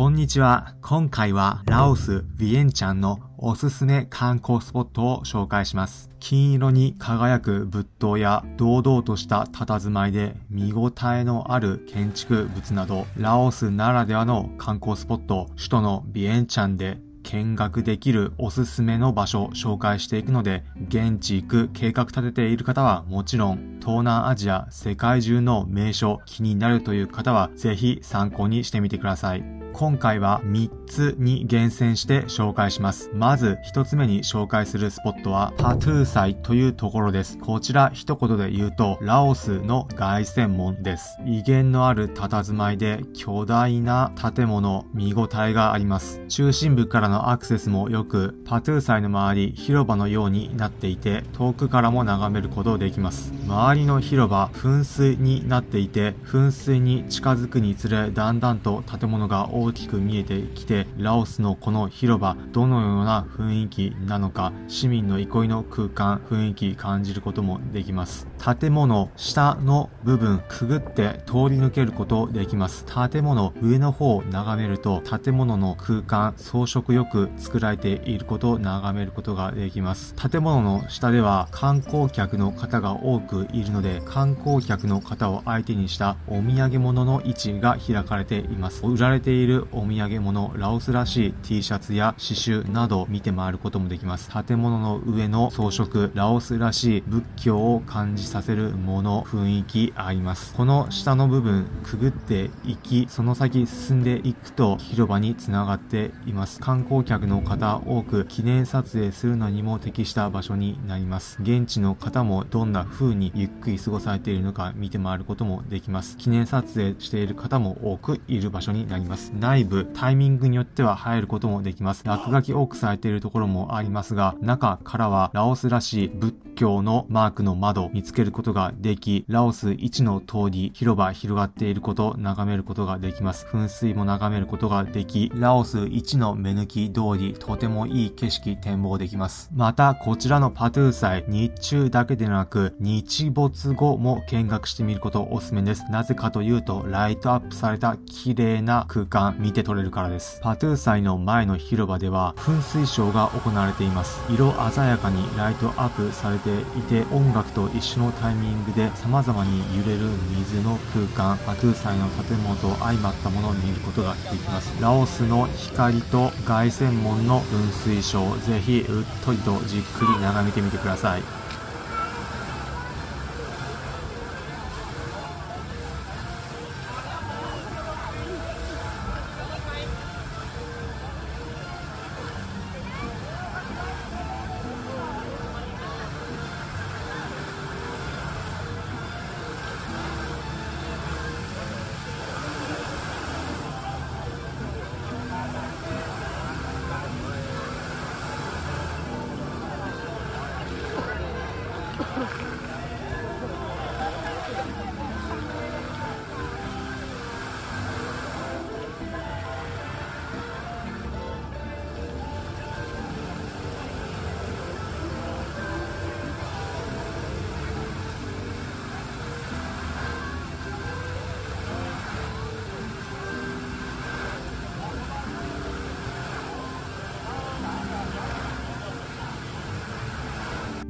こんにちは。今回はラオス・ビエンチャンのおすすめ観光スポットを紹介します。金色に輝く仏塔や堂々とした佇まいで見応えのある建築物など、ラオスならではの観光スポット、首都のビエンチャンで見学できるおすすめの場所を紹介していくので、現地行く計画立てている方はもちろん、東南アジア、世界中の名所気になるという方は、ぜひ参考にしてみてください。今回は3つに厳選して紹介します。まず1つ目に紹介するスポットはパトゥー祭というところです。こちら一言で言うとラオスの凱旋門です。威厳のある佇まいで巨大な建物、見応えがあります。中心部からのアクセスも良く、パトゥー祭の周り広場のようになっていて遠くからも眺めることできます。周りの広場、噴水になっていて噴水に近づくにつれだんだんと建物が大大きく見えてきて、ラオスのこの広場、どのような雰囲気なのか、市民の憩いの空間、雰囲気感じることもできます。建物、下の部分、くぐって通り抜けることできます。建物、上の方を眺めると、建物の空間、装飾よく作られていることを眺めることができます。建物の下では観光客の方が多くいるので、観光客の方を相手にしたお土産物の位置が開かれています。売られているお土産物、ラオスらしい T シャツや刺繍など見て回ることもできます。建物の上の装飾、ラオスらしい仏教を感じさせるもの、雰囲気あります。この下の部分、くぐっていき、その先進んでいくと広場につながっています。観光客の方多く記念撮影するのにも適した場所になります。現地の方もどんな風にゆっくり過ごされているのか見て回ることもできます。記念撮影している方も多くいる場所になります。内部タイミングによっては入ることもできます。落書き多くされているところもありますが、中からはラオスらしい仏教のマークの窓見つけることができ、ラオス一の通り、広場広がっていることを眺めることができます。噴水も眺めることができ、ラオス一の目抜き通り、とてもいい景色展望できます。また、こちらのパトゥー祭、日中だけでなく、日没後も見学してみることおすすめです。なぜかというと、ライトアップされた綺麗な空間見て取れるからです。パトゥー祭の前の広場では噴水ショーが行われています。色鮮やかにライトアップされていて音楽と一緒のタイミングで様々に揺れる水の空間、パトゥー祭の建物と相まったものを見ることができます。ラオスの光と凱旋門の噴水ショー、ぜひうっとりとじっくり眺めてみてください。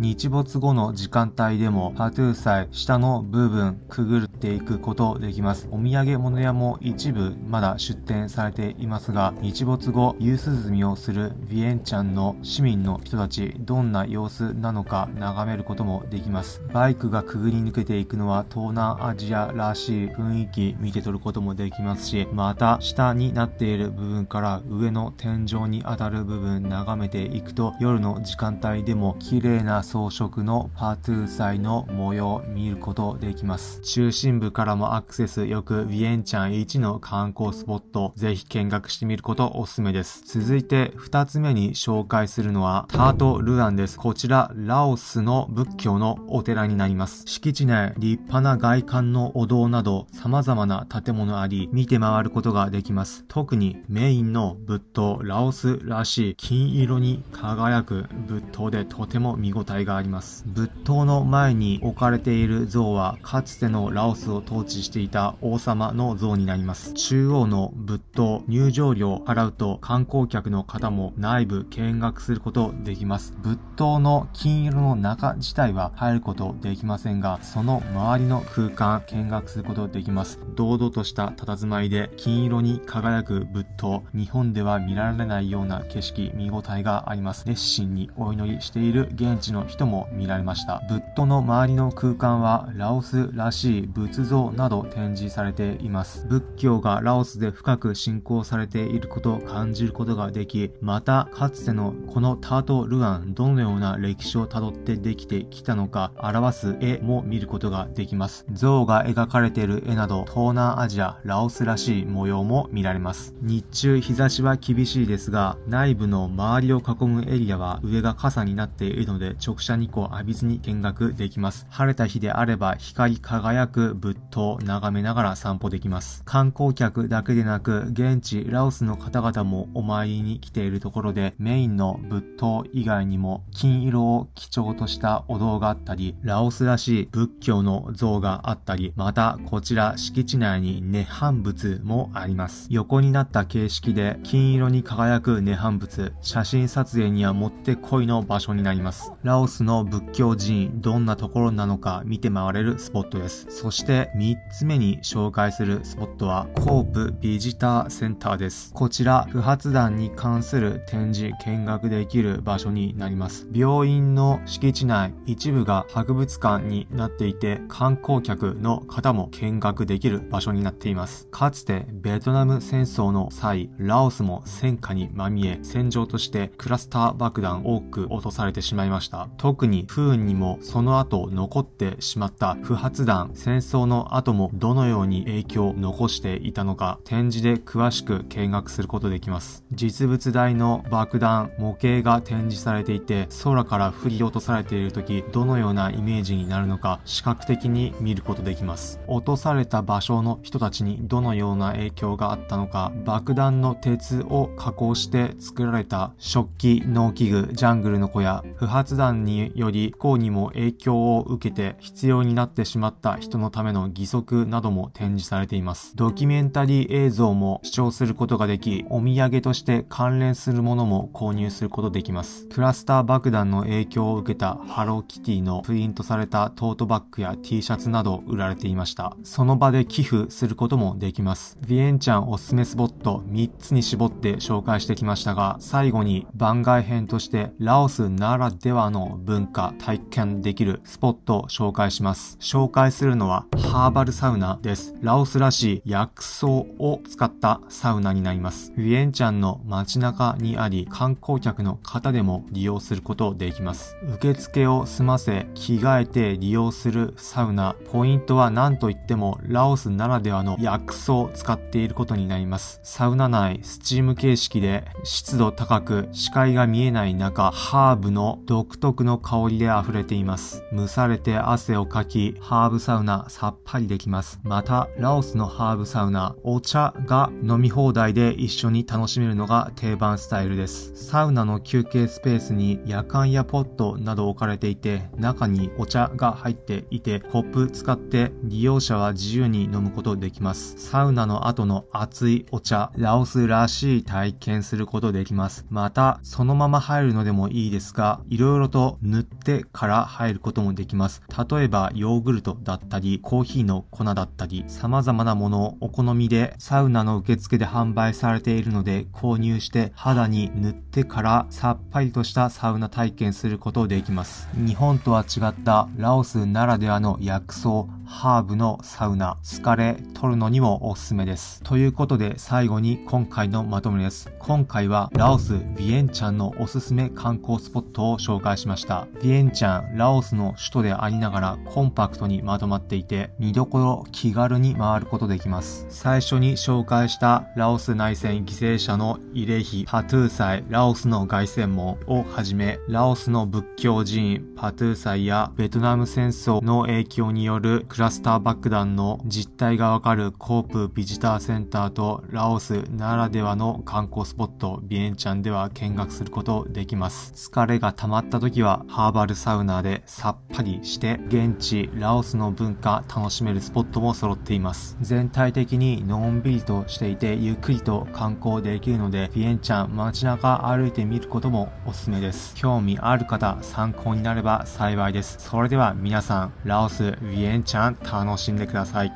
日没後の時間帯でもパトゥー祭下の部分くぐっていくことできます。お土産物屋も一部まだ出店されていますが、日没後夕涼みをするビエンチャンの市民の人たち、どんな様子なのか眺めることもできます。バイクがくぐり抜けていくのは東南アジアらしい雰囲気見て取ることもできますし、また下になっている部分から上の天井に当たる部分眺めていくと夜の時間帯でも綺麗な装飾のパートゥー祭の模様を見ることできます。中心部からもアクセスよく、ビエンチャン1の観光スポット、ぜひ見学してみることおすすめです。続いて2つ目に紹介するのはタートルアンです。こちら、ラオスの仏教のお寺になります。敷地内、立派な外観のお堂など様々な建物あり、見て回ることができます。特にメインの仏塔、ラオスらしい金色に輝く仏塔でとても見応え体があります。仏塔の前に置かれている像は、かつてのラオスを統治していた王様の像になります。中央の仏塔、入場料を払うと観光客の方も内部見学することできます。仏塔の金色の中自体は入ることできませんが、その周りの空間見学することできます。堂々とした佇まいで金色に輝く仏塔、日本では見られないような景色、見応えがあります。熱心にお祈りしている現地のの人も見られました。仏塔の周りの空間はラオスらしい仏像など展示されています。仏教がラオスで深く信仰されていることを感じることができ、またかつてのこのタート・ルアン、どのような歴史をたどってできてきたのか表す絵も見ることができます。像が描かれている絵など東南アジア、ラオスらしい模様も見られます。日中日差しは厳しいですが、内部の周りを囲むエリアは上が傘になっているので直射日光を浴びずに見学できます。晴れた日であれば光り輝く仏塔を眺めながら散歩できます。観光客だけでなく現地ラオスの方々もお参りに来ているところでメインの仏塔以外にも金色を基調としたお堂があったり、ラオスらしい仏教の像があったり、またこちら敷地内に涅槃仏もあります。横になった形式で金色に輝く涅槃仏、写真撮影にはもってこいの場所になります。ラオスの仏教寺院、どんなところなのか見て回れるスポットです。そして3つ目に紹介するスポットは、コープビジターセンターです。こちら、不発弾に関する展示、見学できる場所になります。病院の敷地内、一部が博物館になっていて、観光客の方も見学できる場所になっています。かつて、ベトナム戦争の際、ラオスも戦火にまみえ、戦場としてクラスター爆弾多く落とされてしまいました。特に不運にもその後残ってしまった不発弾、戦争の後もどのように影響を残していたのか、展示で詳しく見学することできます。実物大の爆弾、模型が展示されていて、空から振り落とされている時、どのようなイメージになるのか、視覚的に見ることできます。落とされた場所の人たちにどのような影響があったのか、爆弾の鉄を加工して作られた食器、農機具、ジャングルの小屋、不発弾により不幸にも影響を受けて必要になってしまった人のための義足なども展示されています。ドキュメンタリー映像も視聴することができ、お土産として関連するものも購入することできます。クラスター爆弾の影響を受けたハローキティのプリントされたトートバッグや T シャツなど売られていました。その場で寄付することもできます。ビエンチャンおすすめスポット3つに絞って紹介してきましたが、最後に番外編としてラオスならではの文化体験できるスポットを紹介します。紹介するのはハーバルサウナです。ラオスらしい薬草を使ったサウナになります。ビエンチャンの街中にあり、観光客の方でも利用することできます。受付を済ませ、着替えて利用するサウナ。ポイントは何といってもラオスならではの薬草を使っていることになります。サウナ内、スチーム形式で湿度高く視界が見えない中、ハーブの独特の香りで溢れています。蒸されて汗をかき、ハーブサウナさっぱりできます。また、ラオスのハーブサウナ、お茶が飲み放題で一緒に楽しめるのが定番スタイルです。サウナの休憩スペースに夜間やポットなど置かれていて、中にお茶が入っていて、コップ使って利用者は自由に飲むことできます。サウナの後の熱いお茶、ラオスらしい体験することできます。また、そのまま入るのでもいいですが、いろいろと塗ってから入ることもできます。例えば、ヨーグルトだったり、コーヒーの粉だったり、様々なものをお好みでサウナの受付で販売されているので、購入して肌に塗ってからさっぱりとしたサウナ体験することできます。日本とは違ったラオスならではの薬草、ハーブのサウナ、疲れ取るのにもおすすめです。ということで最後に今回のまとめです。今回はラオス・ビエンチャンのおすすめ観光スポットを紹介しました。ビエンチャン、ラオスの首都でありながらコンパクトにまとまっていて、見どころ気軽に回ることできます。最初に紹介したラオス内戦犠牲者の慰霊碑、パトゥー祭、ラオスの凱旋門をはじめ、ラオスの仏教寺院、パトゥー祭やベトナム戦争の影響によるクラスター爆弾の実態がわかるコープビジターセンターとラオスならではの観光スポットビエンチャンでは見学することできます。疲れが溜まった時はハーバルサウナでさっぱりして現地ラオスの文化楽しめるスポットも揃っています。全体的にのんびりとしていてゆっくりと観光できるのでビエンチャン街中歩いてみることもおすすめです。興味ある方参考になれば幸いです。それでは皆さん、ラオス、ビエンチャン楽しんでください。